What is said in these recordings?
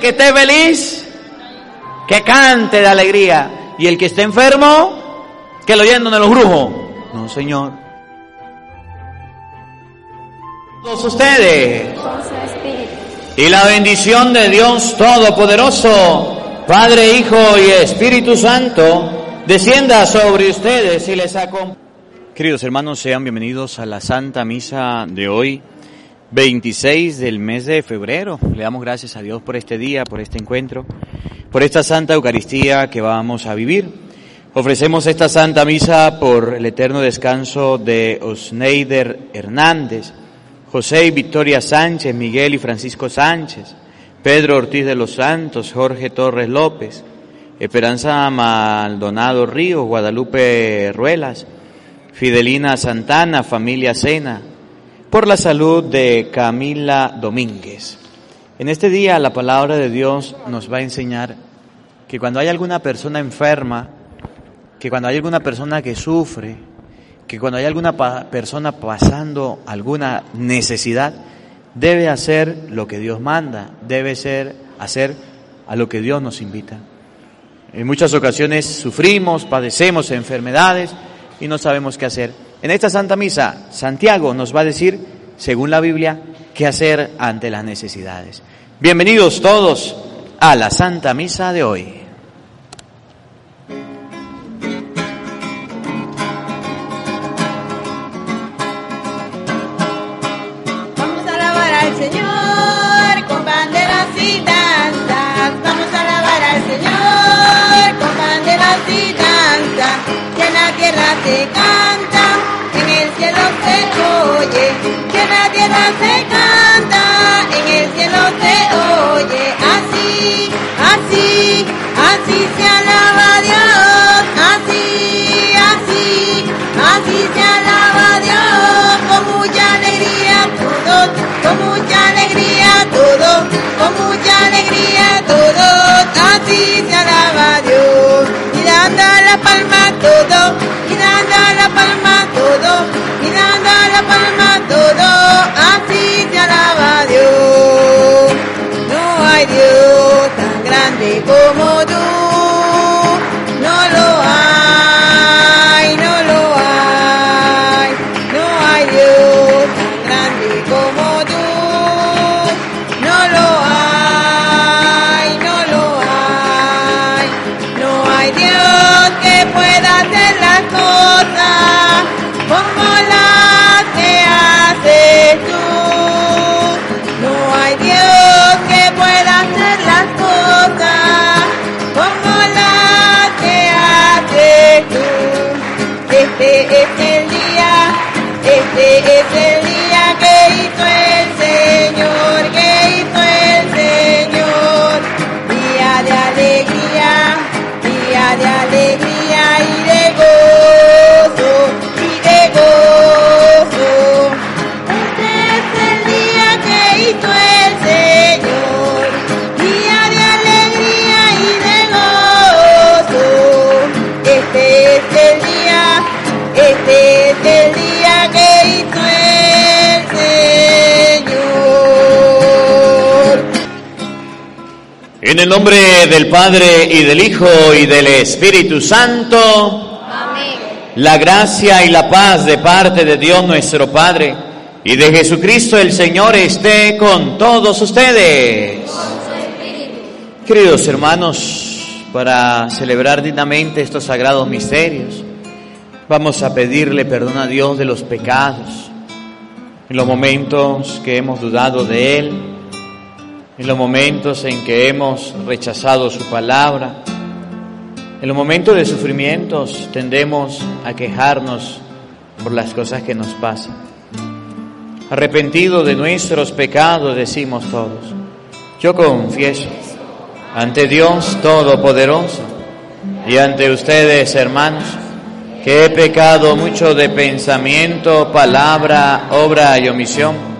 Que esté feliz, que cante de alegría. Y el que esté enfermo, que lo llenen de los brujos. No, Señor. Todos ustedes. Y la bendición de Dios Todopoderoso, Padre, Hijo y Espíritu Santo, descienda sobre ustedes y les acompañe. Queridos hermanos, sean bienvenidos a la Santa Misa de hoy, 26 del mes de febrero. Le damos gracias a Dios por este día, por este encuentro, por esta Santa Eucaristía que vamos a vivir. Ofrecemos esta Santa Misa por el eterno descanso de Osneider Hernández, José y Victoria Sánchez, Miguel y Francisco Sánchez, Pedro Ortiz de los Santos, Jorge Torres López, Esperanza Maldonado Ríos, Guadalupe Ruelas, Fidelina Santana, familia Sena, por la salud de Camila Domínguez. En este día la palabra de Dios nos va a enseñar que cuando hay alguna persona enferma, que cuando hay alguna persona que sufre, que cuando hay alguna persona pasando alguna necesidad, debe hacer lo que Dios manda, debe ser hacer a lo que Dios nos invita. En muchas ocasiones sufrimos, padecemos enfermedades y no sabemos qué hacer. En esta Santa Misa, Santiago nos va a decir, según la Biblia, qué hacer ante las necesidades. Bienvenidos todos a la Santa Misa de hoy. Vamos alabar al Señor con banderas y. Que en la tierra se canta, en el cielo se oye. Que en la tierra se canta, en el cielo se oye. Así, así, así se alaba Dios. Así, así, así se alaba Dios. Con mucha alegría todos, con mucha alegría todos, con mucha alegría todos. Así se alaba Dios. Dando la palma todo, y dando la palma todo, y dando la palma todo. Así se alaba nombre del Padre y del Hijo y del Espíritu Santo, Amén. la gracia y la paz de parte de Dios nuestro Padre y de Jesucristo el Señor esté con todos ustedes. Queridos hermanos, para celebrar dignamente estos sagrados misterios, vamos a pedirle perdón a Dios de los pecados, en los momentos que hemos dudado de Él, en los momentos en que hemos rechazado su palabra, en los momentos de sufrimientos tendemos a quejarnos por las cosas que nos pasan. Arrepentido de nuestros pecados, decimos todos. Yo confieso ante Dios Todopoderoso y ante ustedes, hermanos, que he pecado mucho de pensamiento, palabra, obra y omisión.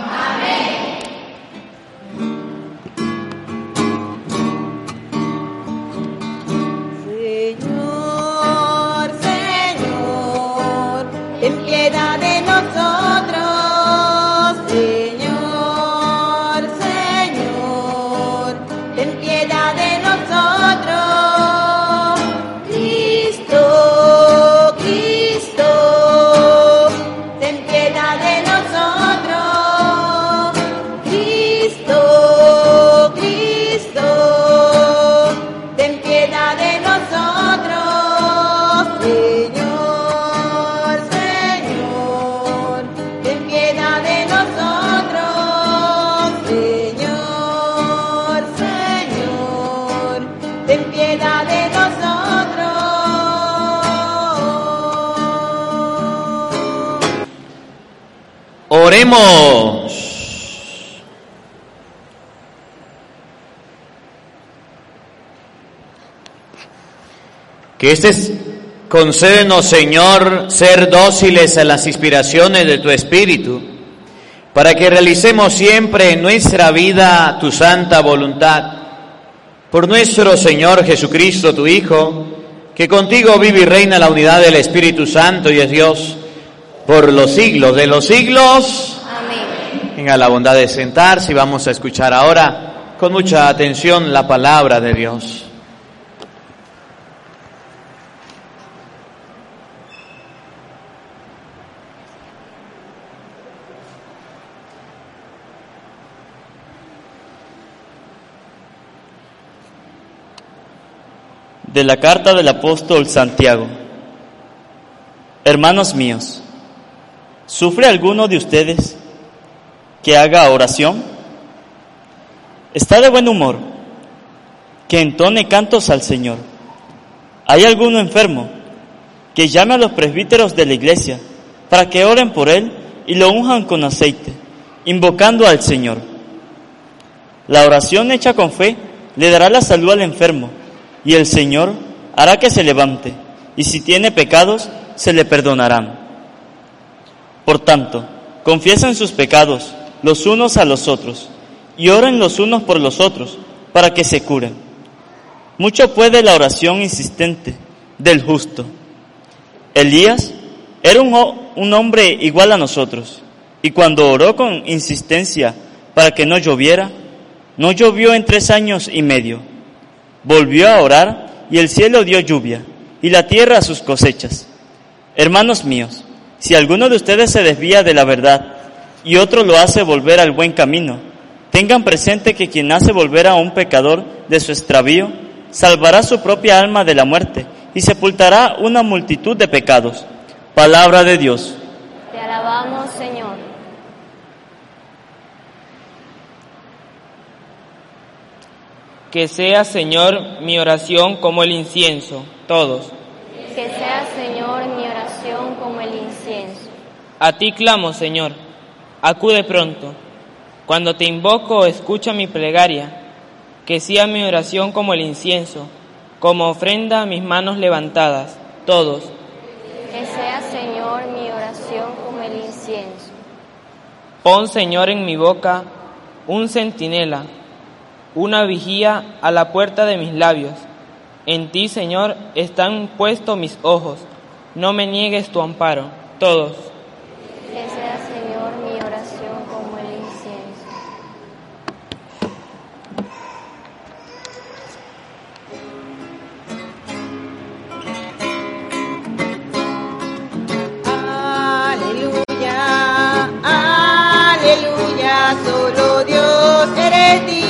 Que este es- concédenos, Señor, ser dóciles a las inspiraciones de tu Espíritu, para que realicemos siempre en nuestra vida tu santa voluntad. Por nuestro Señor Jesucristo, tu Hijo, que contigo vive y reina la unidad del Espíritu Santo y es Dios por los siglos de los siglos. Tenga la bondad de sentarse y vamos a escuchar ahora con mucha atención la palabra de Dios. De la carta del apóstol Santiago. Hermanos míos, ¿sufre alguno de ustedes que haga oración? ¿Está de buen humor? Que entone cantos al Señor. ¿Hay alguno enfermo? Que llame a los presbíteros de la iglesia para que oren por él y lo unjan con aceite, invocando al Señor. La oración hecha con fe le dará la salud al enfermo y el Señor hará que se levante y si tiene pecados se le perdonarán. Por tanto, confiesen sus pecados los unos a los otros y oren los unos por los otros para que se curen. Mucho puede la oración insistente del justo. Elías era un, un hombre igual a nosotros y cuando oró con insistencia para que no lloviera, no llovió en tres años y medio. Volvió a orar y el cielo dio lluvia y la tierra sus cosechas. Hermanos míos, si alguno de ustedes se desvía de la verdad y otro lo hace volver al buen camino, tengan presente que quien hace volver a un pecador de su extravío, salvará su propia alma de la muerte y sepultará una multitud de pecados. Palabra de Dios. Te alabamos, Señor. Que sea, Señor, mi oración como el incienso, todos. Que sea, Señor, mi oración como el incienso. A ti clamo, Señor, acude pronto. Cuando te invoco, escucha mi plegaria. Que sea mi oración como el incienso, como ofrenda mis manos levantadas, todos. Que sea, Señor, mi oración como el incienso. Pon, Señor, en mi boca un centinela, una vigía a la puerta de mis labios. En ti, Señor, están puestos mis ojos. No me niegues tu amparo. Todos. Que sea, solo Dios eres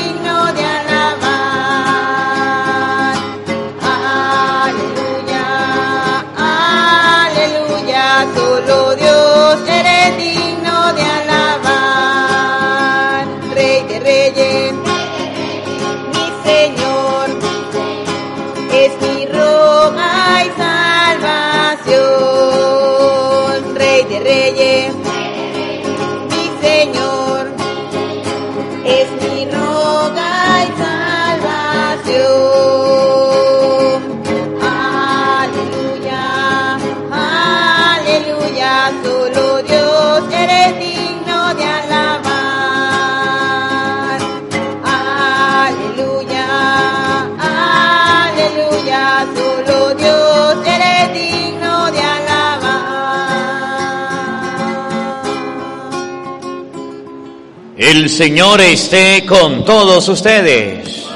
El Señor esté con todos ustedes.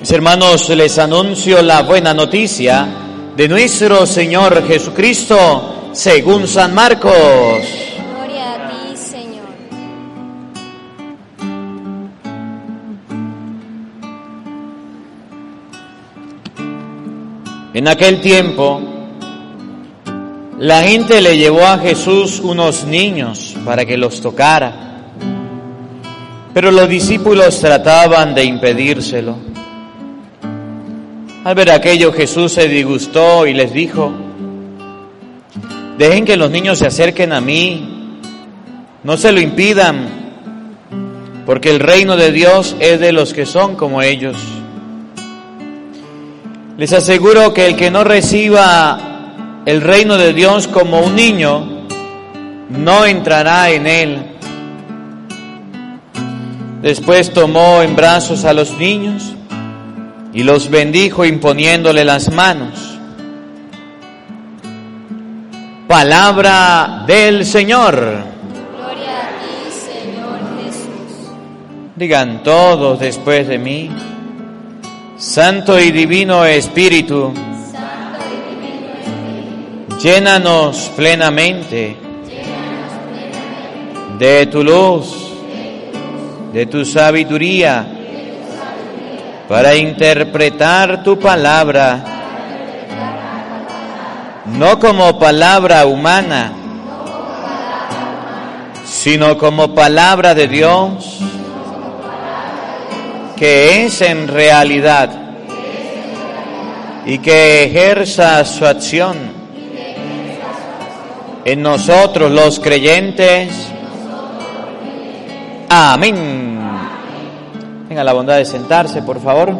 Mis hermanos, les anuncio la buena noticia de nuestro Señor Jesucristo según San Marcos. Gloria a ti, Señor. En aquel tiempo, la gente le llevó a Jesús unos niños para que los tocara, pero los discípulos trataban de impedírselo. Al ver aquello, Jesús se disgustó y les dijo, dejen que los niños se acerquen a mí, no se lo impidan, porque el reino de Dios es de los que son como ellos. Les aseguro que el que no reciba el reino de Dios como un niño, no entrará en él. Después tomó en brazos a los niños y los bendijo imponiéndole las manos. Palabra del Señor. Gloria a ti, Señor Jesús. Digan todos después de mí. Santo y divino Espíritu, llénanos plenamente de tu luz, de tu sabiduría, para interpretar tu palabra, no como palabra humana, sino como palabra de Dios que es en realidad y que ejerza su acción en nosotros los creyentes. Amén. Tenga la bondad de sentarse, por favor.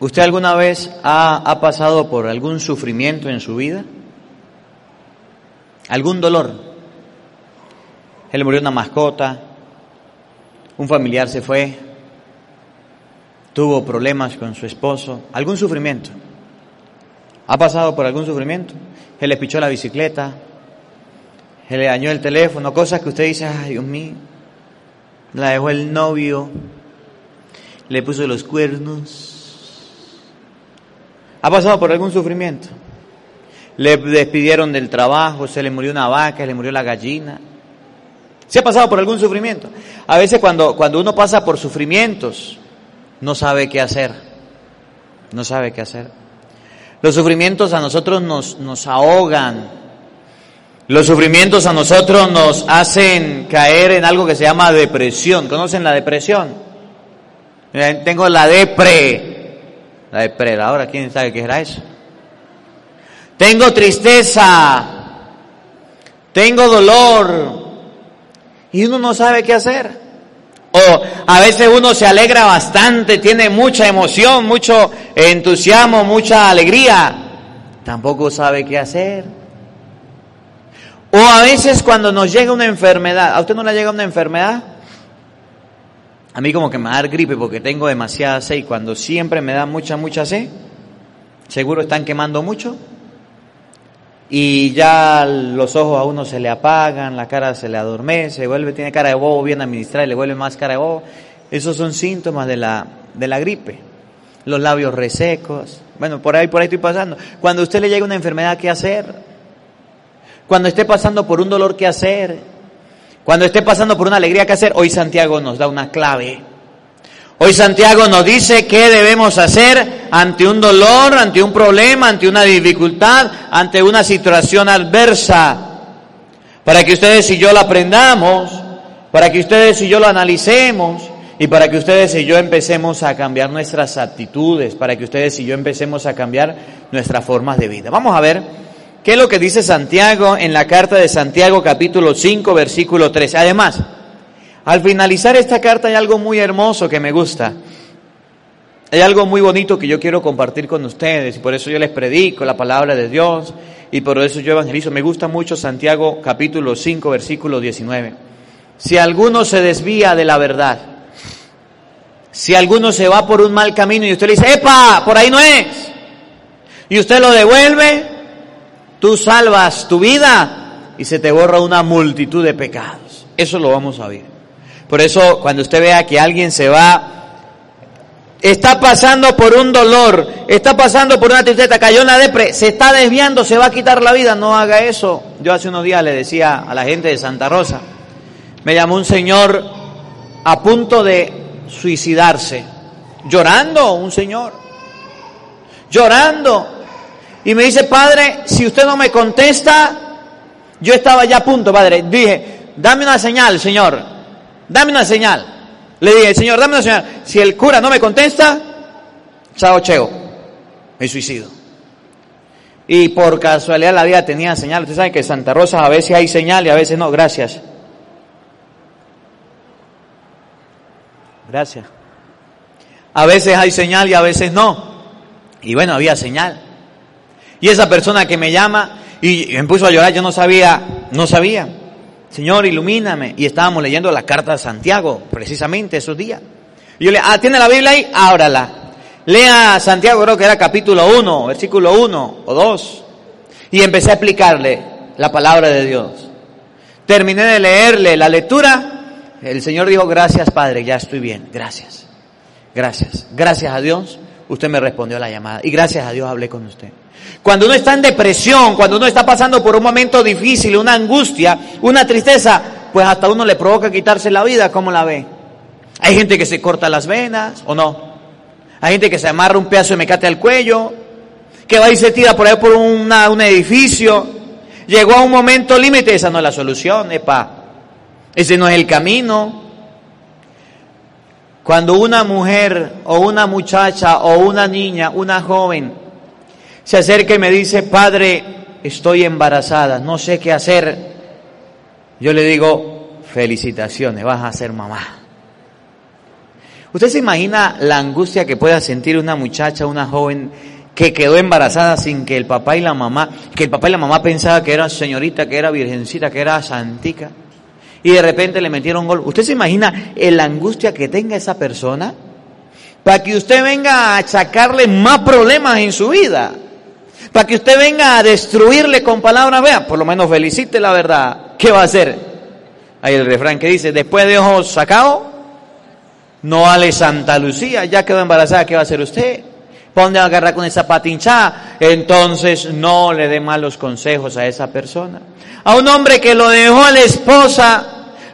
¿Usted alguna vez ha, ha pasado por algún sufrimiento en su vida? ¿Algún dolor? Él murió una mascota, un familiar se fue, tuvo problemas con su esposo, algún sufrimiento. ¿Ha pasado por algún sufrimiento? Él le pichó la bicicleta, se le dañó el teléfono, cosas que usted dice, ay Dios mío, la dejó el novio, le puso los cuernos. ¿Ha pasado por algún sufrimiento? Le despidieron del trabajo, se le murió una vaca, se le murió la gallina. ¿Se ha pasado por algún sufrimiento? A veces cuando, cuando uno pasa por sufrimientos, no sabe qué hacer. No sabe qué hacer. Los sufrimientos a nosotros nos, nos ahogan. Los sufrimientos a nosotros nos hacen caer en algo que se llama depresión. ¿Conocen la depresión? Tengo la depre. La depredadora, ¿quién sabe qué era eso? Tengo tristeza. Tengo dolor. Y uno no sabe qué hacer. O a veces uno se alegra bastante, tiene mucha emoción, mucho entusiasmo, mucha alegría. Tampoco sabe qué hacer. O a veces cuando nos llega una enfermedad, ¿a usted no le llega una enfermedad? A mí como que me da gripe porque tengo demasiada sed y cuando siempre me da mucha, mucha sed, seguro están quemando mucho y ya los ojos a uno se le apagan, la cara se le adormece, vuelve, tiene cara de bobo bien administrada y le vuelve más cara de bobo. Esos son síntomas de la, de la gripe. Los labios resecos. Bueno, por ahí, por ahí estoy pasando. Cuando usted le llega una enfermedad, ¿qué hacer? Cuando esté pasando por un dolor, ¿qué hacer? Cuando esté pasando por una alegría, ¿qué hacer? Hoy Santiago nos da una clave. Hoy Santiago nos dice qué debemos hacer ante un dolor, ante un problema, ante una dificultad, ante una situación adversa. Para que ustedes y yo lo aprendamos, para que ustedes y yo lo analicemos y para que ustedes y yo empecemos a cambiar nuestras actitudes, para que ustedes y yo empecemos a cambiar nuestras formas de vida. Vamos a ver qué es lo que dice Santiago en la carta de Santiago capítulo 5 versículo 13. Además, al finalizar esta carta hay algo muy hermoso que me gusta. Hay algo muy bonito que yo quiero compartir con ustedes y por eso yo les predico la palabra de Dios y por eso yo evangelizo. Me gusta mucho Santiago capítulo 5 versículo 19. Si alguno se desvía de la verdad, si alguno se va por un mal camino y usted le dice, ¡epa! Por ahí no es. Y usted lo devuelve, tú salvas tu vida y se te borra una multitud de pecados. Eso lo vamos a ver. Por eso cuando usted vea que alguien se va, está pasando por un dolor, está pasando por una tristeza, cayó en la depre, se está desviando, se va a quitar la vida, no haga eso. Yo hace unos días le decía a la gente de Santa Rosa, me llamó un señor a punto de suicidarse, llorando, un señor, llorando. Y me dice, padre, si usted no me contesta, yo estaba ya a punto, padre. Dije, dame una señal, señor dame una señal. Le dije, Señor, dame una señal. Si el cura no me contesta, chao, cheo, me suicido. Y por casualidad la vida tenía señal. Usted sabe que en Santa Rosa a veces hay señal y a veces no. Gracias. Gracias. A veces hay señal y a veces no. Y bueno, había señal. Y esa persona que me llama y me puso a llorar, yo no sabía, no sabía. Señor, ilumíname. Y estábamos leyendo la carta de Santiago, precisamente esos días. Y yo le, ah, ¿tiene la Biblia ahí? Ábrala. Lea Santiago, creo que era capítulo 1, versículo 1 o 2. Y empecé a explicarle la palabra de Dios. Terminé de leerle la lectura. El Señor dijo, gracias Padre, ya estoy bien. Gracias. Gracias. Gracias a Dios, usted me respondió a la llamada. Y gracias a Dios hablé con usted. Cuando uno está en depresión, cuando uno está pasando por un momento difícil, una angustia, una tristeza, pues hasta uno le provoca quitarse la vida, ¿cómo la ve? Hay gente que se corta las venas, ¿o no? Hay gente que se amarra un pedazo de mecate al cuello, que va y se tira por ahí por un edificio. Llegó a un momento límite, esa no es la solución, epa. Ese no es el camino. Cuando una mujer o una muchacha o una niña, una joven, se acerca y me dice, Padre, estoy embarazada, no sé qué hacer. Yo le digo, felicitaciones, vas a ser mamá. ¿Usted se imagina la angustia que pueda sentir una muchacha, una joven que quedó embarazada sin que el papá y la mamá, que el papá y la mamá pensaban que era señorita, que era virgencita, que era santica, y de repente le metieron gol? ¿Usted se imagina la angustia que tenga esa persona? Para que usted venga a achacarle más problemas en su vida para que usted venga a destruirle con palabras, vea, por lo menos felicite la verdad. ¿Qué va a hacer? Hay el refrán que dice, después de ojos sacados, no vale Santa Lucía, ya quedó embarazada, ¿qué va a hacer usted? ¿Para dónde va a agarrar con esa patinchada? Entonces no le dé malos consejos a esa persona. A un hombre que lo dejó a la esposa,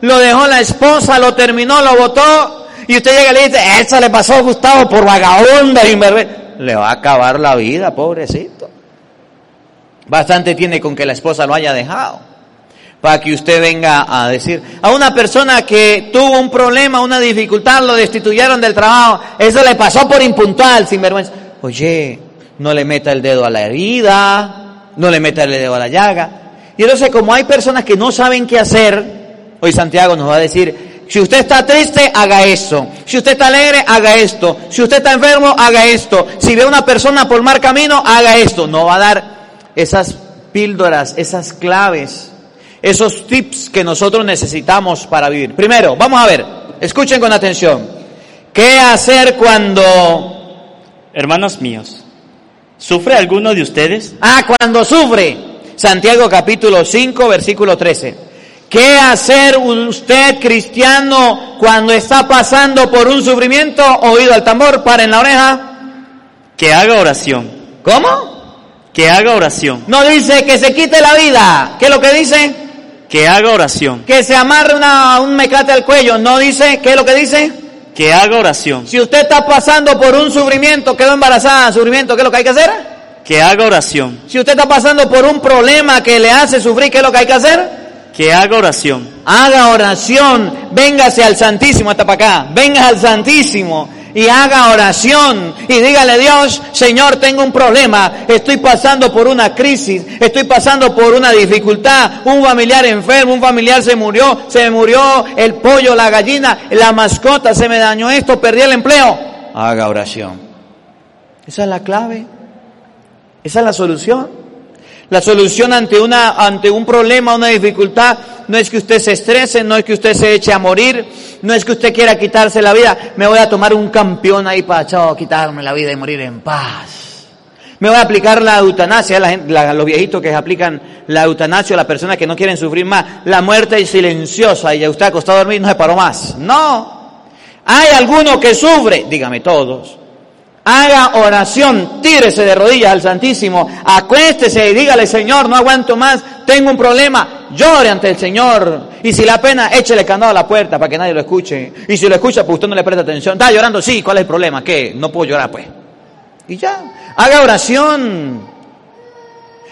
lo dejó la esposa, lo terminó, lo votó, y usted llega y le dice, esa le pasó a Gustavo por vagabunda y me... Le va a acabar la vida, pobrecito. Bastante tiene con que la esposa lo haya dejado. Para que usted venga a decir, a una persona que tuvo un problema, una dificultad, lo destituyeron del trabajo, eso le pasó por impuntual, sin vergüenza. Oye, no le meta el dedo a la herida, no le meta el dedo a la llaga. Y entonces como hay personas que no saben qué hacer, hoy Santiago nos va a decir Si usted está triste, haga esto. Si usted está alegre, haga esto. Si usted está enfermo, haga esto. Si ve a una persona por mal camino, haga esto. No va a dar esas píldoras, esas claves, esos tips que nosotros necesitamos para vivir. Primero, vamos a ver, escuchen con atención. ¿Qué hacer cuando... Hermanos míos, ¿sufre alguno de ustedes? Ah, cuando sufre. Santiago capítulo 5, versículo 13. ¿Qué hacer usted cristiano cuando está pasando por un sufrimiento? Oído al tambor, para en la oreja. Que haga oración. ¿Cómo? Que haga oración. No dice que se quite la vida. ¿Qué es lo que dice? Que haga oración. Que se amarre una, un mecate al cuello. No dice, ¿qué es lo que dice? Que haga oración. Si usted está pasando por un sufrimiento, quedó embarazada, sufrimiento, ¿qué es lo que hay que hacer? Que haga oración. Si usted está pasando por un problema que le hace sufrir, ¿qué es lo que hay que hacer? Que haga oración. Haga oración, véngase al Santísimo hasta para acá, venga al Santísimo y haga oración y dígale Dios, Señor, tengo un problema, estoy pasando por una crisis, estoy pasando por una dificultad, un familiar enfermo, un familiar se murió, se murió el pollo, la gallina, la mascota, se me dañó esto, perdí el empleo. Haga oración. Esa es la clave. Esa es la solución. La solución ante, una, ante un problema, una dificultad, no es que usted se estrese, no es que usted se eche a morir, no es que usted quiera quitarse la vida. Me voy a tomar un campeón ahí para chao, quitarme la vida y morir en paz. Me voy a aplicar la eutanasia, la, los viejitos que aplican la eutanasia, las personas que no quieren sufrir más. La muerte es silenciosa y ya usted acostado a dormir no se paró más. No. Hay alguno que sufre, dígame todos. Haga oración, tírese de rodillas al Santísimo, acuéstese y dígale, Señor, no aguanto más, tengo un problema, llore ante el Señor. Y si la pena, échele candado a la puerta para que nadie lo escuche. Y si lo escucha, pues usted no le presta atención. Está llorando, sí, ¿cuál es el problema? ¿Qué? No puedo llorar, pues. Y ya, haga oración.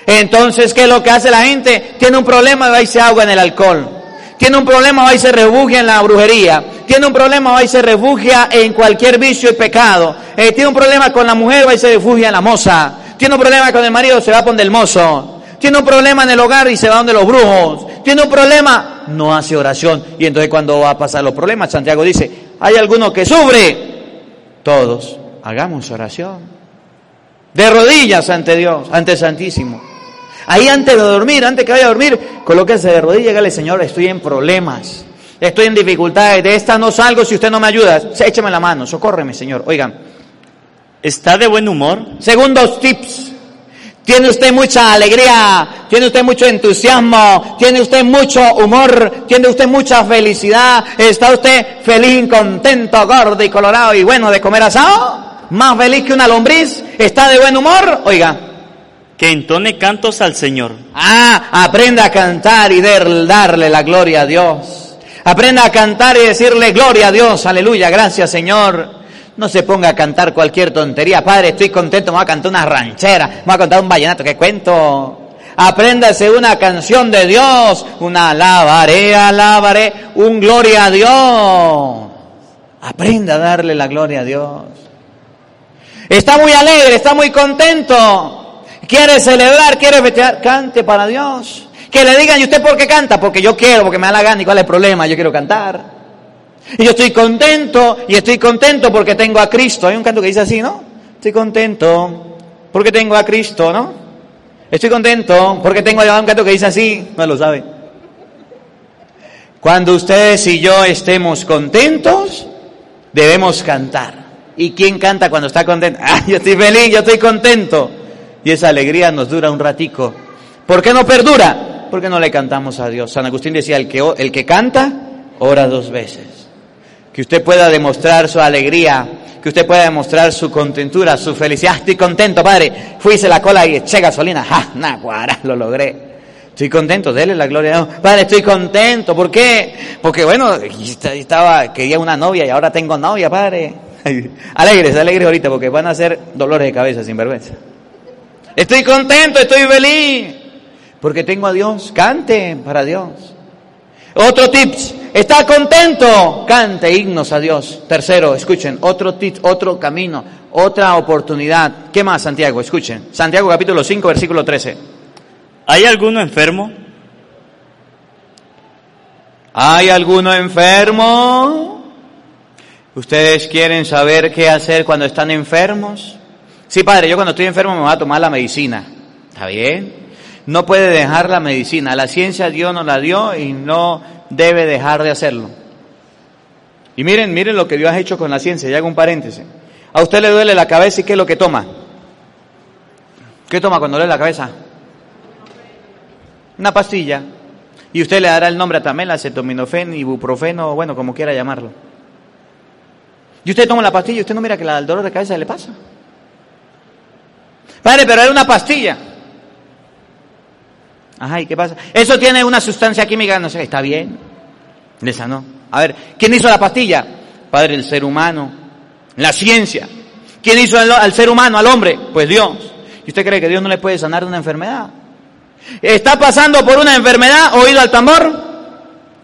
Entonces, ¿qué es lo que hace la gente? Tiene un problema, y se ahoga en el alcohol. Tiene un problema, va y se refugia en la brujería. Tiene un problema, va y se refugia en cualquier vicio y pecado. Eh, tiene un problema con la mujer, va y se refugia en la moza. Tiene un problema con el marido, se va donde el mozo. Tiene un problema en el hogar y se va donde los brujos. Tiene un problema, no hace oración. Y entonces cuando va a pasar los problemas, Santiago dice, hay alguno que sufre. Todos, hagamos oración. De rodillas ante Dios, ante el Santísimo. Ahí antes de dormir, antes que vaya a dormir, colóquese de rodillas y dígale, Señor, estoy en problemas, estoy en dificultades, de esta no salgo si usted no me ayuda. Écheme la mano, socórreme, Señor. Oigan, ¿Está de buen humor? segundos tips. Tiene usted mucha alegría, tiene usted mucho entusiasmo, tiene usted mucho humor, tiene usted mucha felicidad, está usted feliz, contento, gordo y colorado y bueno de comer asado, más feliz que una lombriz, está de buen humor, oiga, Que entone cantos al Señor. Ah, aprenda a cantar y darle la gloria a Dios. Aprenda a cantar y decirle gloria a Dios, aleluya, gracias Señor. No se ponga a cantar cualquier tontería. Padre, estoy contento, me voy a cantar una ranchera, me voy a contar un vallenato, ¿qué cuento? Apréndase una canción de Dios, una alabaré, alabaré, un gloria a Dios. Aprenda a darle la gloria a Dios. Está muy alegre, está muy contento. Quiere celebrar, quiere festejar. Cante para Dios. Que le digan, ¿y usted por qué canta? Porque yo quiero, porque me da la gana. ¿Y cuál es el problema? Yo quiero cantar. Y yo estoy contento, y estoy contento porque tengo a Cristo. Hay un canto que dice así, ¿no? Estoy contento porque tengo a Cristo, ¿no? Estoy contento porque tengo a un canto que dice así. No lo sabe. Cuando ustedes y yo estemos contentos, debemos cantar. ¿Y quién canta cuando está contento? Ah, yo estoy feliz, yo estoy contento. Y esa alegría nos dura un ratico. ¿Por qué no perdura? Porque no le cantamos a Dios. San Agustín decía, el que, el que canta, ora dos veces. Que usted pueda demostrar su alegría, que usted pueda demostrar su contentura, su felicidad. Ah, Estoy contento, padre. Fui, hice la cola y eché gasolina. ¡Ja! Naguará, lo logré. Estoy contento, dele la gloria a Dios. Padre, estoy contento. ¿Por qué? Porque bueno, estaba, quería una novia y ahora tengo novia, padre. Alegres, alegres ahorita porque van a ser dolores de cabeza sin vergüenza. Estoy contento, estoy feliz. Porque tengo a Dios. Cante para Dios. Otro tips. ¿Está contento? Cante himnos a Dios. Tercero, escuchen, otro tip, otro camino, otra oportunidad. ¿Qué más, Santiago? Escuchen. Santiago capítulo 5, versículo 13. ¿Hay alguno enfermo? ¿Hay alguno enfermo? ¿Ustedes quieren saber qué hacer cuando están enfermos? Sí, padre, yo cuando estoy enfermo me voy a tomar la medicina. ¿Está bien? No puede dejar la medicina. La ciencia Dios nos la dio y no debe dejar de hacerlo. Y miren, miren lo que Dios ha hecho con la ciencia. Y hago un paréntesis. A usted le duele la cabeza y ¿qué es lo que toma? ¿Qué toma cuando le duele la cabeza? Una pastilla. Y usted le dará el nombre a también, acetaminofén, ibuprofeno, bueno, como quiera llamarlo. Y usted toma la pastilla y usted no mira que el dolor de cabeza le pasa. Padre, pero era una pastilla. Ajá, ¿y qué pasa? Eso tiene una sustancia química, no sé, está bien. Le sanó. A ver, ¿quién hizo la pastilla? Padre, el ser humano, la ciencia. ¿Quién hizo al, al ser humano, al hombre? Pues Dios. ¿Y usted cree que Dios no le puede sanar de una enfermedad? ¿Está pasando por una enfermedad? ¿Oído al tambor?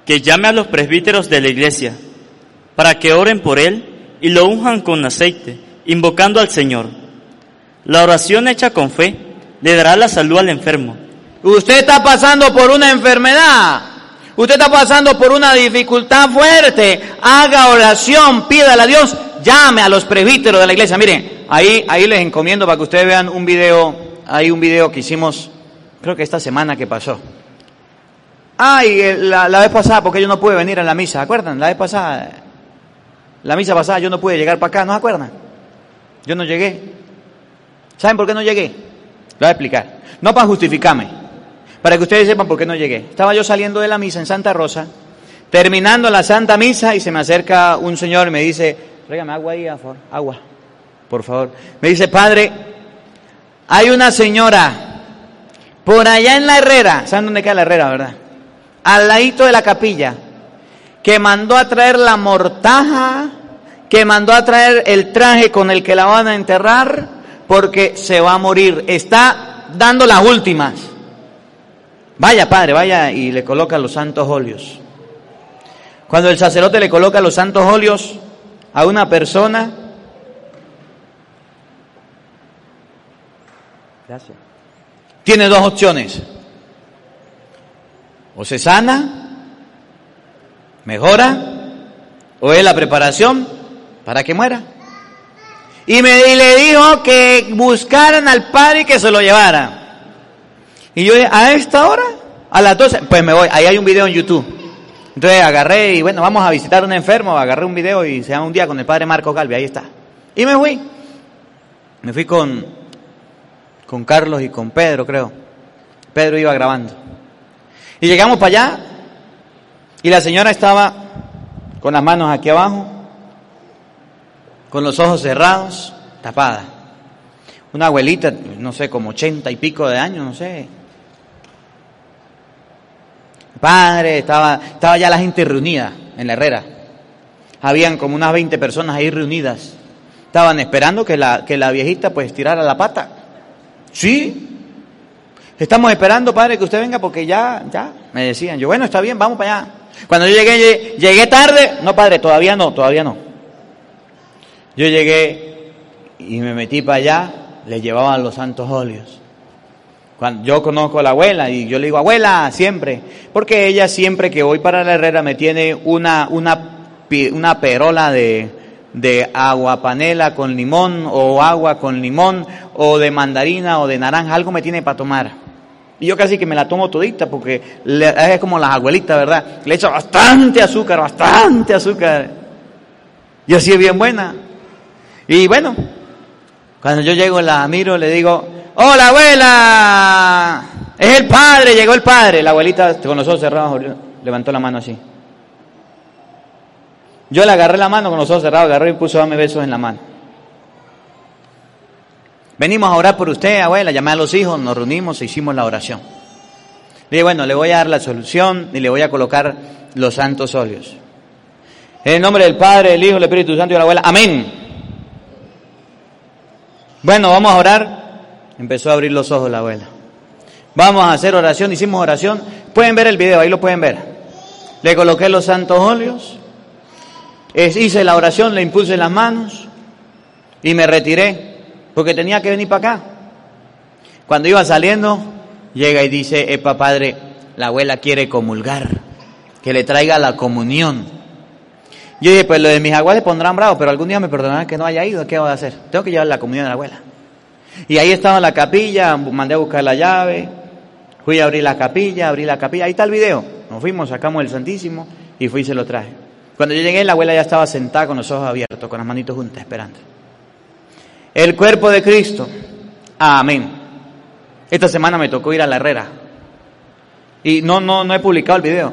Que llame a los presbíteros de la iglesia para que oren por él y lo unjan con aceite, invocando al Señor. La oración hecha con fe le dará la salud al enfermo. Usted está pasando por una enfermedad. Usted está pasando por una dificultad fuerte. Haga oración, pídale a Dios, llame a los presbíteros de la iglesia. Miren, ahí, ahí les encomiendo para que ustedes vean un video, hay un video que hicimos, creo que esta semana que pasó. Ay, la, la vez pasada, porque yo no pude venir a la misa, ¿acuerdan? La vez pasada, la misa pasada yo no pude llegar para acá, ¿no se acuerdan? Yo no llegué. ¿Saben por qué no llegué? Lo voy a explicar. No para justificarme, para que ustedes sepan por qué no llegué. Estaba yo saliendo de la misa en Santa Rosa, terminando la Santa Misa y se me acerca un señor y me dice, tráigame agua ahí, favor, agua, por favor. Me dice, padre, hay una señora por allá en la Herrera, ¿saben dónde queda la Herrera, verdad? Al ladito de la capilla, que mandó a traer la mortaja, que mandó a traer el traje con el que la van a enterrar, porque se va a morir. Está dando las últimas. Vaya, padre, vaya y le coloca los santos óleos. Cuando el sacerdote le coloca los santos óleos a una persona, Gracias. tiene dos opciones. O se sana, mejora, o es la preparación para que muera. Y, me, le dijo que buscaran al padre y que se lo llevara. Y yo, a esta hora, a las 12, pues me voy. Ahí hay un video en YouTube. Entonces agarré y bueno, vamos a visitar a un enfermo. Agarré un video y se llama un día con el padre Marco Galvi. Ahí está. Y me fui. Me fui con, con Carlos y con Pedro, creo. Pedro iba grabando. Y llegamos para allá. Y la señora estaba con las manos aquí abajo con los ojos cerrados, tapada. Una abuelita, no sé, como ochenta y pico de años, no sé. Padre, estaba, estaba ya la gente reunida en la Herrera. Habían como unas 20 personas ahí reunidas. Estaban esperando que la, que la viejita pues tirara la pata. Sí. Estamos esperando, padre, que usted venga porque ya, ya, me decían. Yo, bueno, está bien, vamos para allá. Cuando yo llegué, llegué, llegué tarde. No, padre, todavía no, todavía no. Yo llegué y me metí para allá, le llevaban los santos óleos. Cuando yo conozco a la abuela y yo le digo, abuela, siempre, porque ella siempre que voy para la herrera me tiene una, una, una perola de, de agua panela con limón o agua con limón o de mandarina o de naranja, algo me tiene para tomar. Y yo casi que me la tomo todita porque es como las abuelitas, ¿verdad? Le echo bastante azúcar, bastante azúcar. Y así es bien buena. Y bueno, cuando yo llego la miro, le digo, hola abuela, es el padre, llegó el padre. La abuelita con los ojos cerrados levantó la mano así. Yo le agarré la mano con los ojos cerrados, agarré y puso a darme besos en la mano. Venimos a orar por usted, abuela, llamé a los hijos, nos reunimos e hicimos la oración. Le dije, bueno, le voy a dar la solución y le voy a colocar los santos óleos. En el nombre del Padre, del Hijo, del Espíritu Santo y de la abuela. Amén. Bueno, vamos a orar. Empezó a abrir los ojos la abuela. Vamos a hacer oración, hicimos oración. Pueden ver el video, ahí lo pueden ver. Le coloqué los santos óleos, hice la oración, le impuse las manos y me retiré porque tenía que venir para acá. Cuando iba saliendo, llega y dice, epa padre, la abuela quiere comulgar. que le traiga la comunión. Yo dije, pues lo de mis abuelas se pondrán bravos, pero algún día me perdonarán que no haya ido, ¿qué voy a hacer? Tengo que llevar la comunión a la abuela. Y ahí estaba la capilla, mandé a buscar la llave, fui a abrir la capilla, abrí la capilla, ahí está el video. Nos fuimos, sacamos el Santísimo y fui y se lo traje. Cuando yo llegué, la abuela ya estaba sentada con los ojos abiertos, con las manitos juntas, esperando. El cuerpo de Cristo. Amén. Esta semana me tocó ir a la Herrera. Y no, no, no he publicado el video.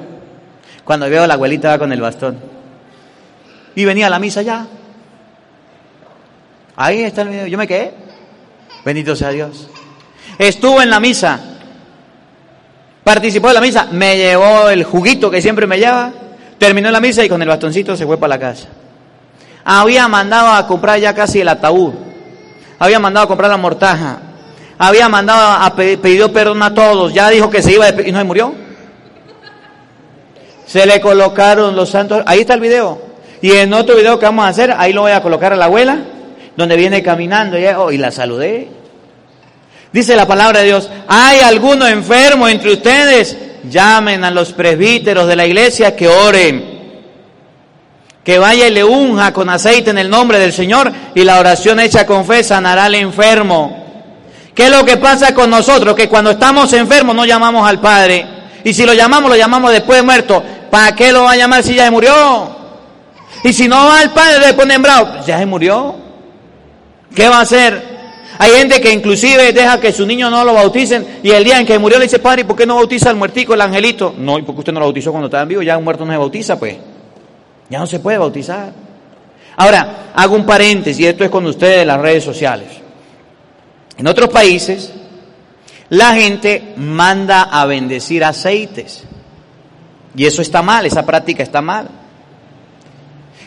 Cuando veo la abuelita con el bastón. Y venía a la misa ya. Ahí está el video. Yo me quedé. Bendito sea Dios. Estuvo en la misa. Participó de la misa. Me llevó el juguito que siempre me lleva. Terminó la misa y con el bastoncito se fue para la casa. Había mandado a comprar ya casi el ataúd. Había mandado a comprar la mortaja. Había mandado a pedir perdón a todos. Ya dijo que se iba y no se murió. Se le colocaron los santos. Ahí está el video. Y en otro video que vamos a hacer, ahí lo voy a colocar a la abuela, donde viene caminando y, oh, y la saludé. Dice la palabra de Dios, ¿hay alguno enfermo entre ustedes? Llamen a los presbíteros de la iglesia que oren. Que vaya y le unja con aceite en el nombre del Señor y la oración hecha con fe sanará al enfermo. ¿Qué es lo que pasa con nosotros? Que cuando estamos enfermos no llamamos al Padre. Y si lo llamamos, lo llamamos después de muerto. ¿Para qué lo va a llamar si ya murió? Y si no va al Padre, le ponen bravo. Ya se murió. ¿Qué va a hacer? Hay gente que inclusive deja que su niño no lo bauticen y el día en que murió le dice, padre, ¿y por qué no bautiza al muertico, el angelito? No, ¿y por qué usted no lo bautizó cuando estaba vivo? Ya un muerto no se bautiza, pues. Ya no se puede bautizar. Ahora, hago un paréntesis, y esto es con ustedes de las redes sociales. En otros países, la gente manda a bendecir aceites. Y eso está mal, esa práctica está mal.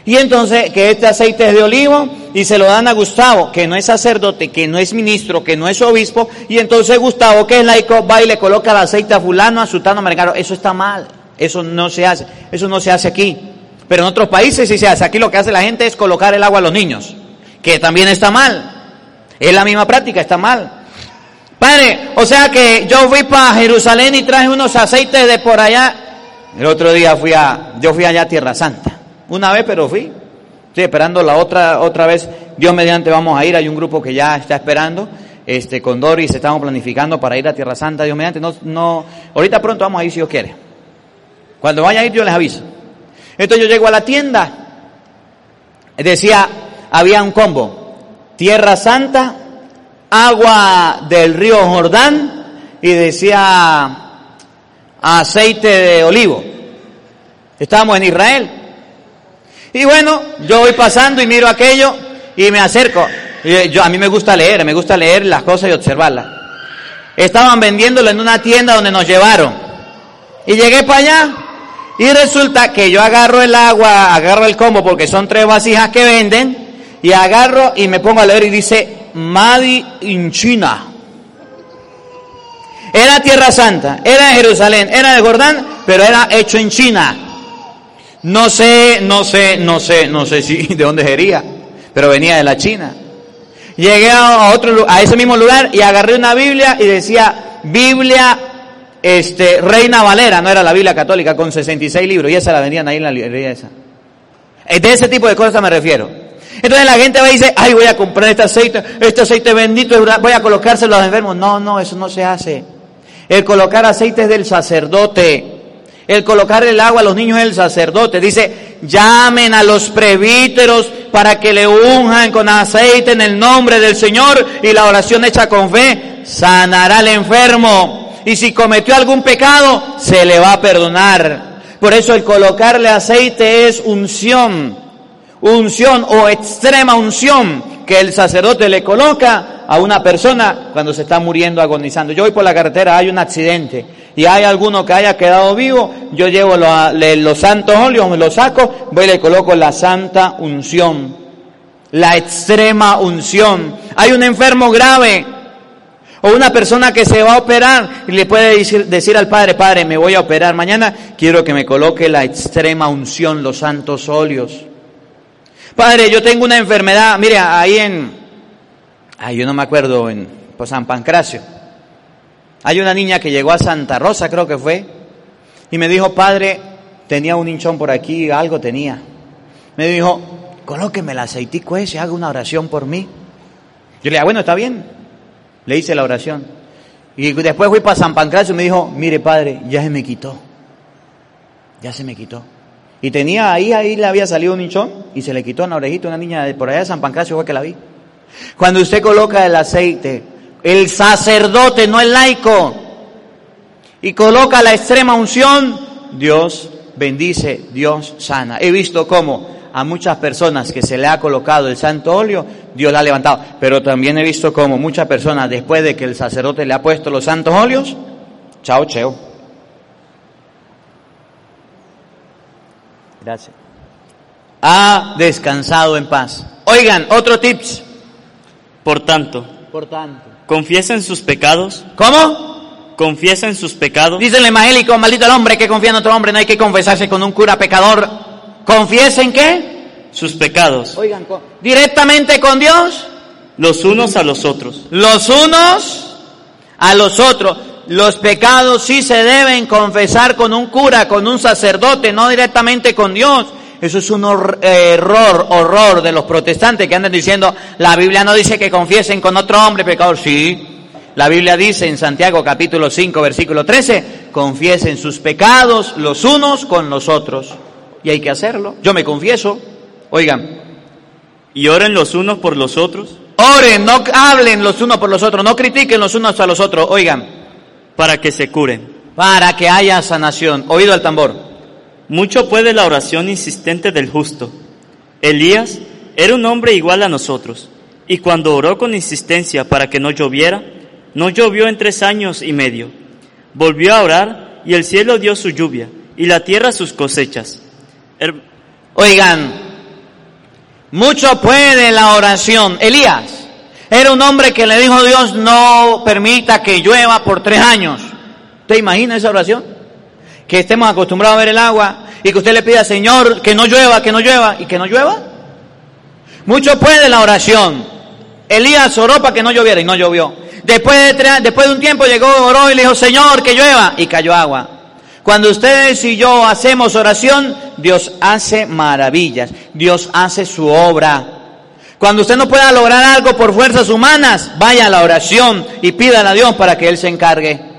Y entonces que este aceite es de olivo y se lo dan a Gustavo, que no es sacerdote, que no es ministro, que no es obispo, y entonces Gustavo, que es laico, va y le coloca el aceite a fulano, a sutano, a Eso está mal, eso no se hace, eso no se hace aquí. Pero en otros países sí se hace. Aquí lo que hace la gente es colocar el agua a los niños, que también está mal. Es la misma práctica, está mal. Padre, o sea que yo fui para Jerusalén y traje unos aceites de por allá. El otro día fui a, yo fui allá a Tierra Santa. Una vez, pero fui. Estoy esperando la otra, otra vez. Dios mediante vamos a ir. Hay un grupo que ya está esperando. Este, con Doris estamos planificando para ir a Tierra Santa. Dios mediante. No, no, ahorita pronto vamos a ir si Dios quiere. Cuando vaya a ir, yo les aviso. Entonces yo llego a la tienda. Decía, había un combo. Tierra Santa, agua del río Jordán y decía aceite de olivo. Estábamos en Israel. Y bueno, yo voy pasando y miro aquello y me acerco. Y yo, a mí me gusta leer, me gusta leer las cosas y observarlas. Estaban vendiéndolo en una tienda donde nos llevaron. Y llegué para allá y resulta que yo agarro el agua, agarro el combo porque son tres vasijas que venden y agarro y me pongo a leer y dice Madi in China. Era Tierra Santa, era de Jerusalén, era de Jordán, pero era hecho en China. No sé, no sé, no sé, no sé si de dónde sería, pero venía de la China. Llegué a otro a ese mismo lugar y agarré una Biblia y decía Biblia este Reina Valera, no era la Biblia católica con 66 libros y esa la vendían ahí en la librería esa. De ese tipo de cosas me refiero. Entonces la gente va y dice, ay, voy a comprar este aceite, este aceite bendito, voy a colocárselo a los enfermos. No, no, eso no se hace. El colocar aceite es del sacerdote. El colocar el agua a los niños es el sacerdote. Dice, llamen a los prevíteros para que le unjan con aceite en el nombre del Señor y la oración hecha con fe sanará al enfermo. Y si cometió algún pecado, se le va a perdonar. Por eso el colocarle aceite es unción. Unción o extrema unción que el sacerdote le coloca a una persona cuando se está muriendo agonizando. Yo voy por la carretera, hay un accidente y hay alguno que haya quedado vivo, yo llevo los, santos óleos, me los saco, voy y le coloco la santa unción, la extrema unción. Hay un enfermo grave o una persona que se va a operar y le puede decir, al padre, padre, me voy a operar mañana, quiero que me coloque la extrema unción, los santos óleos. Padre, yo tengo una enfermedad, mire, ahí en, ay, yo no me acuerdo, en San Pancracio. Hay una niña que llegó a Santa Rosa, creo que fue, y me dijo, padre, tenía un hinchón por aquí, algo tenía. Me dijo, colóqueme el aceitico ese, haga una oración por mí. Yo le dije, "Ah, bueno, está bien. Le hice la oración. Y después fui para San Pancracio y me dijo, mire padre, ya se me quitó. Ya se me quitó. Y tenía ahí, ahí le había salido un hinchón y se le quitó en la orejita una niña de por allá de San Pancracio fue que la vi. Cuando usted coloca el aceite, el sacerdote, no el laico, y coloca la extrema unción, Dios bendice, Dios sana. He visto cómo a muchas personas que se le ha colocado el santo óleo, Dios la ha levantado. Pero también he visto cómo muchas personas, después de que el sacerdote le ha puesto los santos óleos, chao, cheo. Gracias. Ha descansado en paz. Oigan, otro tips. Por tanto, Por tanto. Confiesen sus pecados, ¿Cómo? confiesen sus pecados Dice el evangélico, maldito el hombre que confía en otro hombre, no hay que confesarse con un cura pecador. ¿Confiesen qué? sus pecados Oigan, directamente con Dios, los unos a los otros, los unos a los otros. Los pecados sí se deben confesar con un cura, con un sacerdote, no directamente con Dios. Eso es un hor- error, horror de los protestantes que andan diciendo, la Biblia no dice que confiesen con otro hombre pecador. Sí, la Biblia dice en Santiago capítulo 5 versículo 13, confiesen sus pecados los unos con los otros. Y hay que hacerlo. Yo me confieso. Oigan, y oren los unos por los otros, oren, no hablen los unos por los otros, no critiquen los unos a los otros. Oigan, para que se curen. para que haya sanación. Oído al tambor. Mucho puede la oración insistente del justo. Elías era un hombre igual a nosotros, y cuando oró con insistencia para que no lloviera, no llovió en tres años y medio. Volvió a orar, y el cielo dio su lluvia, y la tierra sus cosechas. Oigan, mucho puede la oración. Elías era un hombre que le dijo Dios, no permita que llueva por tres años. ¿Usted imagina esa oración? Que estemos acostumbrados a ver el agua y que usted le pida, Señor, que no llueva, que no llueva y que no llueva. Mucho puede la oración. Elías oró para que no lloviera y no llovió. Después de, después de un tiempo llegó, oró y le dijo, Señor, que llueva y cayó agua. Cuando ustedes y yo hacemos oración, Dios hace maravillas. Dios hace su obra. Cuando usted no pueda lograr algo por fuerzas humanas, vaya a la oración y pídale a Dios para que Él se encargue.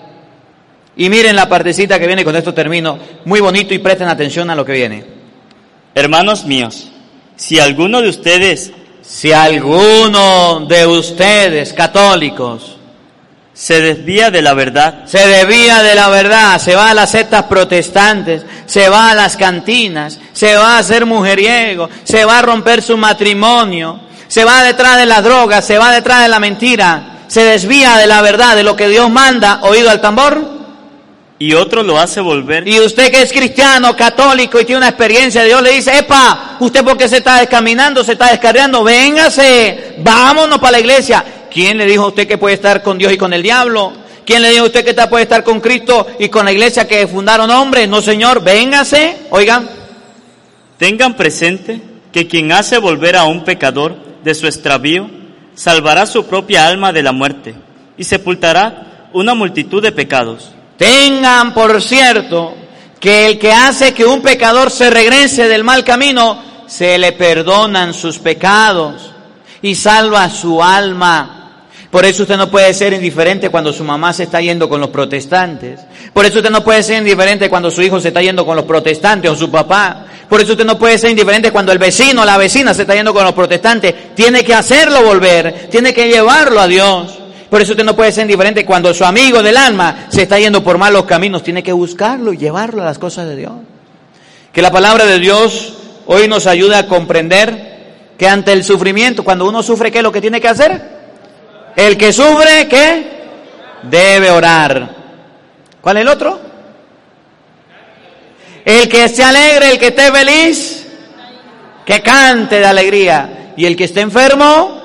Y miren la partecita que viene, con esto termino, muy bonito y presten atención a lo que viene. Hermanos míos, si alguno de ustedes Si alguno de ustedes, católicos, se desvía de la verdad, se desvía de la verdad, se va a las sectas protestantes, se va a las cantinas, se va a hacer mujeriego, se va a romper su matrimonio, se va detrás de las drogas, se va detrás de la mentira, se desvía de la verdad, de lo que Dios manda, oído al tambor. Y otro lo hace volver, Y usted que es cristiano, católico y tiene una experiencia de Dios, le dice, epa, usted porque se está descaminando, se está descarriando, véngase, vámonos para la iglesia. ¿Quién le dijo a usted que puede estar con Dios y con el diablo? ¿Quién le dijo a usted que está- puede estar con Cristo y con la iglesia que fundaron hombres? No, señor, véngase. Oigan, tengan presente que quien hace volver a un pecador de su extravío, salvará su propia alma de la muerte y sepultará una multitud de pecados. Tengan por cierto que el que hace que un pecador se regrese del mal camino, se le perdonan sus pecados y salva su alma. Por eso usted no puede ser indiferente cuando su mamá se está yendo con los protestantes. Por eso usted no puede ser indiferente cuando su hijo se está yendo con los protestantes o su papá. Por eso usted no puede ser indiferente cuando el vecino o la vecina se está yendo con los protestantes. Tiene que hacerlo volver, tiene que llevarlo a Dios. Por eso usted no puede ser indiferente cuando su amigo del alma se está yendo por malos caminos. Tiene que buscarlo y llevarlo a las cosas de Dios. Que la palabra de Dios hoy nos ayude a comprender que ante el sufrimiento, cuando uno sufre, ¿qué es lo que tiene que hacer? El que sufre, ¿qué? Debe orar. ¿Cuál es el otro? El que esté alegre, el que esté feliz, que cante de alegría. Y el que esté enfermo,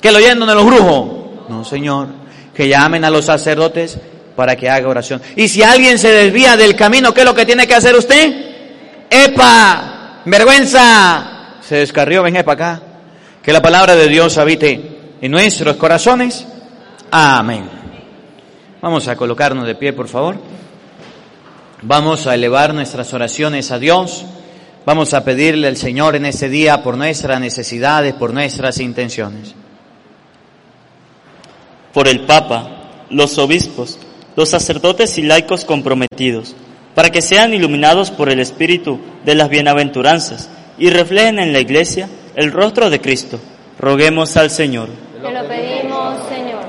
que lo llenen de los brujos. No, Señor, que llamen a los sacerdotes para que haga oración. Y si alguien se desvía del camino, ¿qué es lo que tiene que hacer usted? ¡Epa! ¡Vergüenza! Se descarrió, ven para acá. Que la palabra de Dios habite en nuestros corazones. Amén. Vamos a colocarnos de pie, por favor. Vamos a elevar nuestras oraciones a Dios. Vamos a pedirle al Señor en este día por nuestras necesidades, por nuestras intenciones. Por el Papa, los obispos, los sacerdotes y laicos comprometidos, para que sean iluminados por el Espíritu de las bienaventuranzas y reflejen en la Iglesia el rostro de Cristo. Roguemos al Señor. Te lo pedimos, Señor.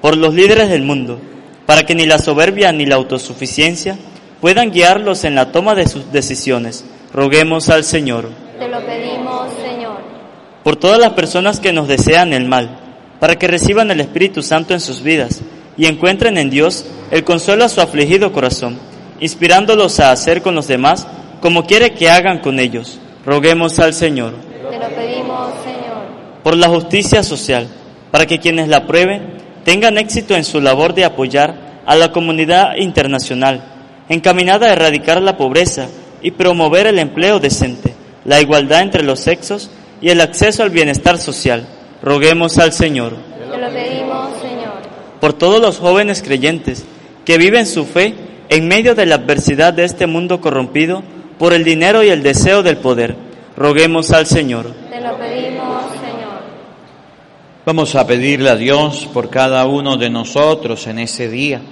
Por los líderes del mundo, para que ni la soberbia ni la autosuficiencia puedan guiarlos en la toma de sus decisiones. Roguemos al Señor. Te lo pedimos, Señor. Por todas las personas que nos desean el mal, para que reciban el Espíritu Santo en sus vidas y encuentren en Dios el consuelo a su afligido corazón, inspirándolos a hacer con los demás como quiere que hagan con ellos. Roguemos al Señor. Te lo pedimos, Señor. Por la justicia social, para que quienes la prueben tengan éxito en su labor de apoyar a la comunidad internacional, encaminada a erradicar la pobreza y promover el empleo decente, la igualdad entre los sexos y el acceso al bienestar social. Roguemos al Señor. Te lo pedimos, Señor. Por todos los jóvenes creyentes que viven su fe en medio de la adversidad de este mundo corrompido por el dinero y el deseo del poder. Roguemos al Señor. Te lo pedimos, Señor. Vamos a pedirle a Dios por cada uno de nosotros en ese día.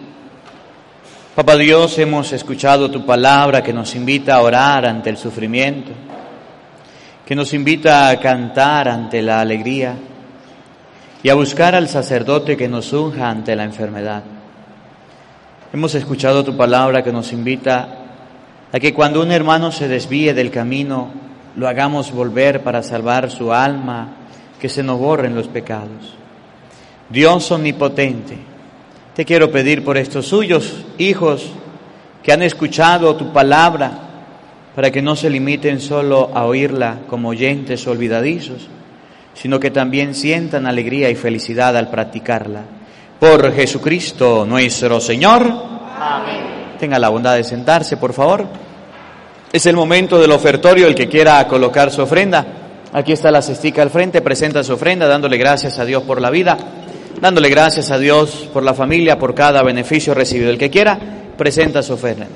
Papá Dios, hemos escuchado tu palabra que nos invita a orar ante el sufrimiento, que nos invita a cantar ante la alegría y a buscar al sacerdote que nos unja ante la enfermedad. Hemos escuchado tu palabra que nos invita a que cuando un hermano se desvíe del camino, lo hagamos volver para salvar su alma, que se nos borren los pecados. Dios omnipotente, te quiero pedir por estos suyos hijos que han escuchado tu palabra, para que no se limiten solo a oírla como oyentes olvidadizos, sino que también sientan alegría y felicidad al practicarla. Por Jesucristo nuestro Señor. Amén. Tenga la bondad de sentarse, por favor. Es el momento del ofertorio, el que quiera colocar su ofrenda. Aquí está la cestica al frente, presenta su ofrenda, dándole gracias a Dios por la vida, dándole gracias a Dios por la familia, por cada beneficio recibido. El que quiera, presenta su ofrenda.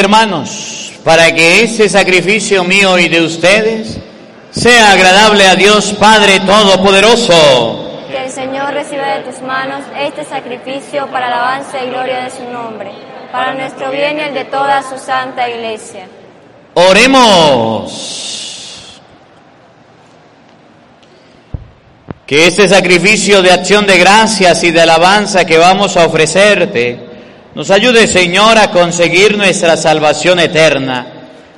Hermanos, para que ese sacrificio mío y de ustedes sea agradable a Dios Padre Todopoderoso. Que el Señor reciba de tus manos este sacrificio para alabanza y gloria de su nombre, para nuestro bien y el de toda su santa iglesia. Oremos. Que este sacrificio de acción de gracias y de alabanza que vamos a ofrecerte nos ayude, Señor, a conseguir nuestra salvación eterna.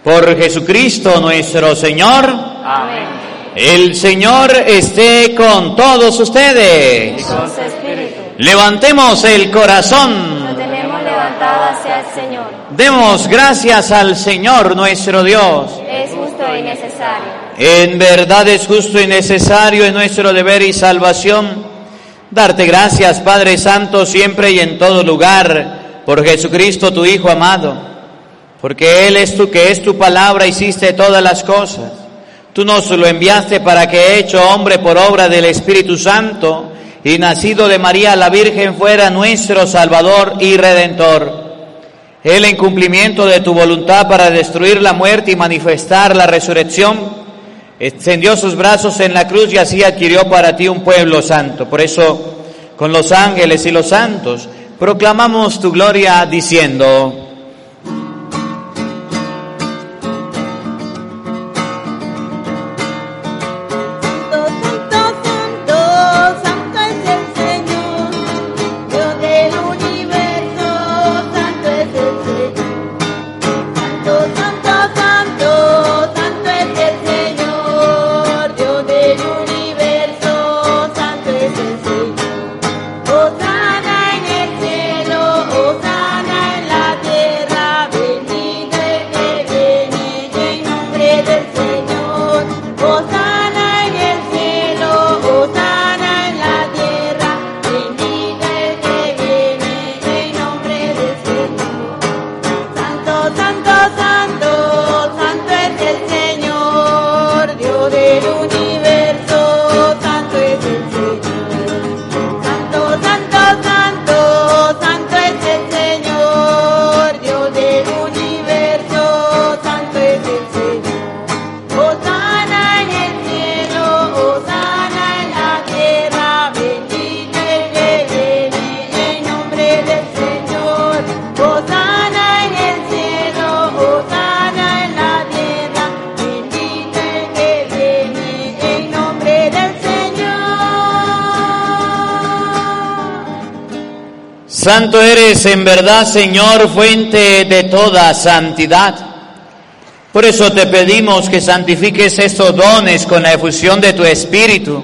Por Jesucristo nuestro Señor. Amén. El Señor esté con todos ustedes. Con su espíritu. Levantemos el corazón. Lo tenemos levantado hacia el Señor. Demos gracias al Señor nuestro Dios. Es justo y necesario. En verdad es justo y necesario en nuestro deber y salvación darte gracias, Padre Santo, siempre y en todo lugar, por Jesucristo tu Hijo amado, porque Él es tu que es tu palabra, hiciste todas las cosas. Tú nos lo enviaste para que, hecho hombre por obra del Espíritu Santo y nacido de María la Virgen, fuera nuestro Salvador y Redentor. Él en cumplimiento de tu voluntad para destruir la muerte y manifestar la resurrección, extendió sus brazos en la cruz y así adquirió para ti un pueblo santo. Por eso, con los ángeles y los santos, proclamamos tu gloria diciendo, Santo eres en verdad, Señor, fuente de toda santidad. Por eso te pedimos que santifiques estos dones con la efusión de tu Espíritu,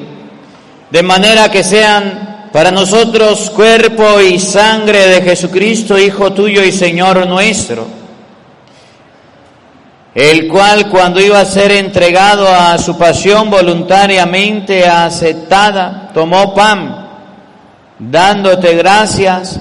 de manera que sean para nosotros cuerpo y sangre de Jesucristo, Hijo tuyo y Señor nuestro, el cual cuando iba a ser entregado a su pasión voluntariamente aceptada, tomó pan, dándote gracias,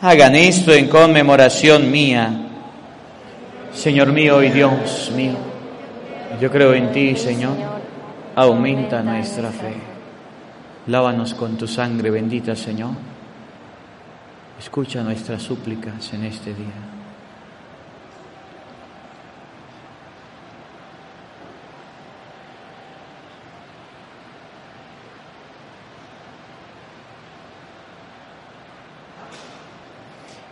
Hagan esto en conmemoración mía. Señor mío y Dios mío, yo creo en ti, Señor. Aumenta nuestra fe. Lávanos con tu sangre bendita, Señor. Escucha nuestras súplicas en este día.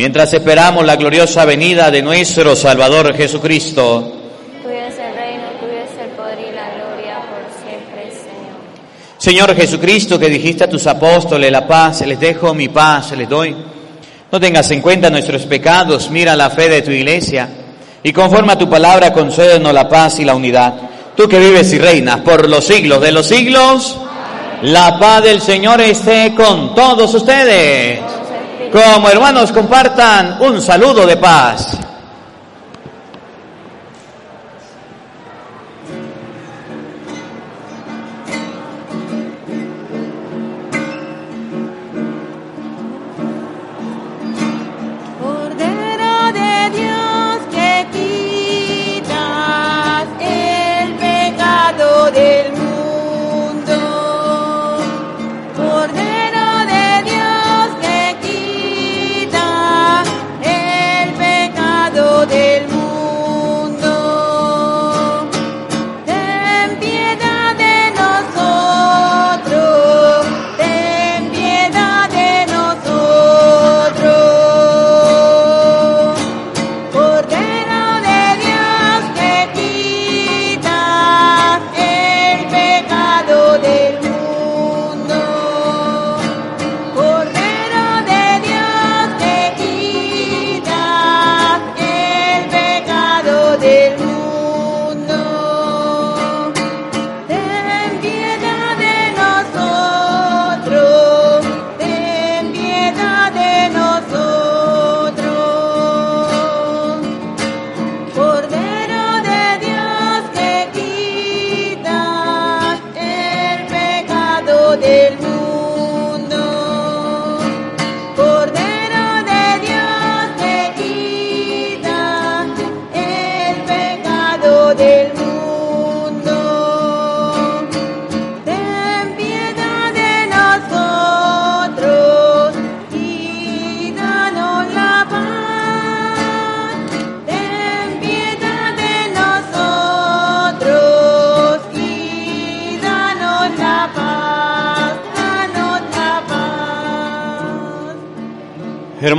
mientras esperamos la gloriosa venida de nuestro Salvador Jesucristo. Tuyo es el reino, tuyo es el poder y la gloria por siempre, Señor. Señor Jesucristo, que dijiste a tus apóstoles, la paz les dejo, mi paz les doy. No tengas en cuenta nuestros pecados, mira la fe de tu iglesia y conforme a tu palabra concédenos la paz y la unidad. Tú que vives y reinas por los siglos de los siglos, la paz del Señor esté con todos ustedes. Como hermanos compartan un saludo de paz.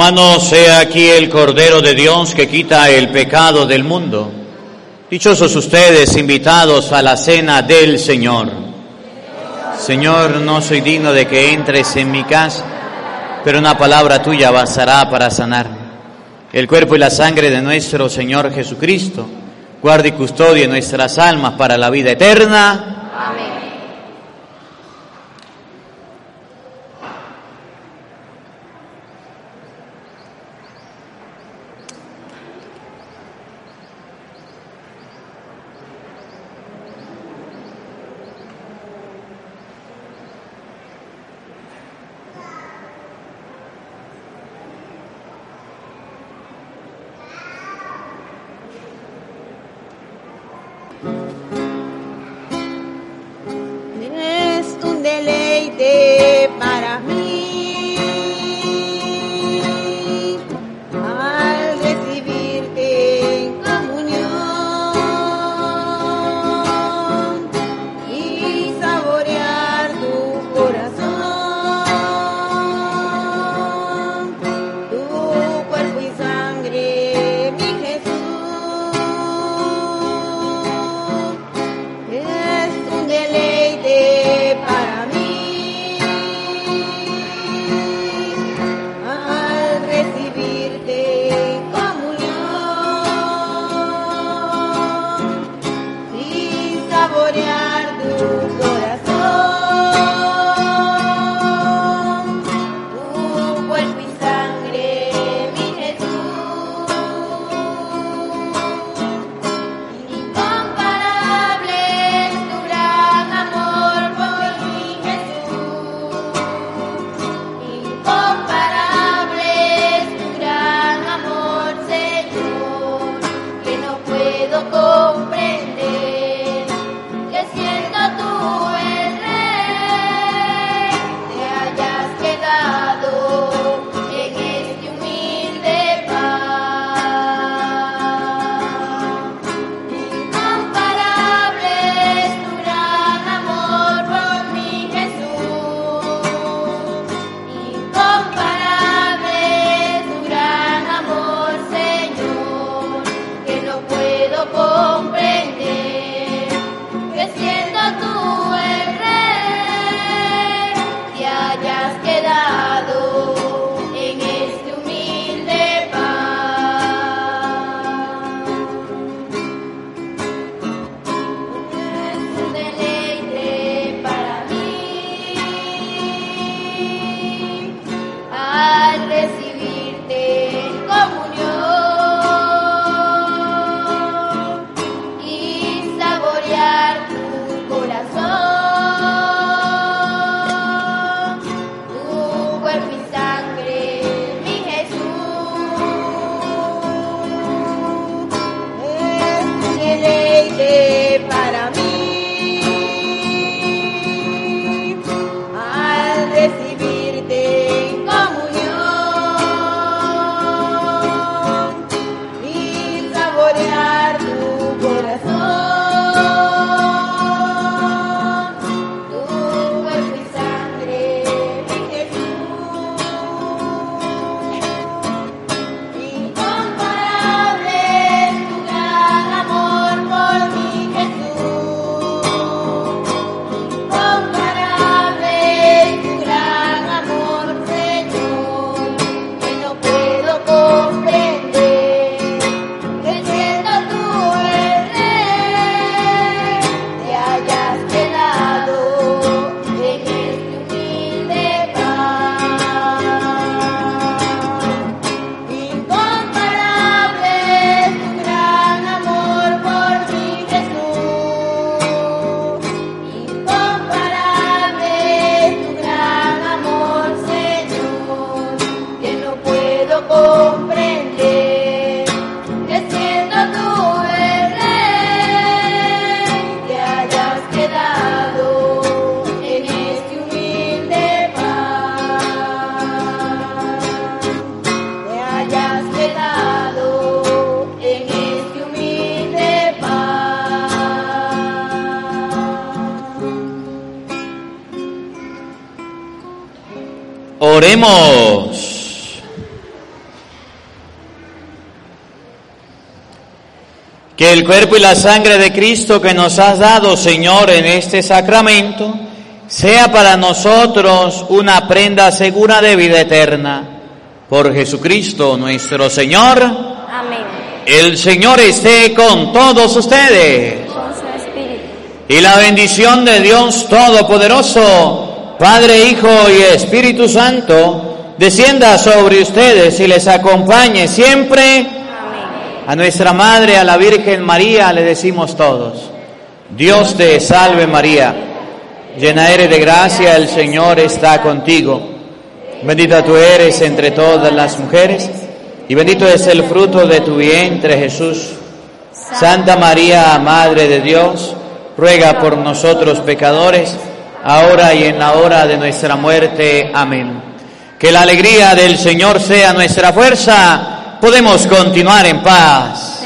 Hermanos, sea aquí el Cordero de Dios que quita el pecado del mundo. Dichosos ustedes invitados a la cena del Señor. Señor, no soy digno de que entres en mi casa, pero una palabra tuya bastará para sanarme. El cuerpo y la sangre de nuestro Señor Jesucristo guarde y custodie nuestras almas para la vida eterna. Que el cuerpo y la sangre de Cristo que nos has dado, Señor, en este sacramento, sea para nosotros una prenda segura de vida eterna. Por Jesucristo nuestro Señor. Amén. El Señor esté con todos ustedes. Con su espíritu. Y la bendición de Dios Todopoderoso, Padre, Hijo y Espíritu Santo, descienda sobre ustedes y les acompañe siempre. Amén. A nuestra Madre, a la Virgen María, le decimos todos, Dios te salve María, llena eres de gracia, el Señor está contigo. Bendita tú eres entre todas las mujeres, y bendito es el fruto de tu vientre Jesús. Santa María, Madre de Dios, ruega por nosotros pecadores, ahora y en la hora de nuestra muerte. Amén. Que la alegría del Señor sea nuestra fuerza. Podemos continuar en paz.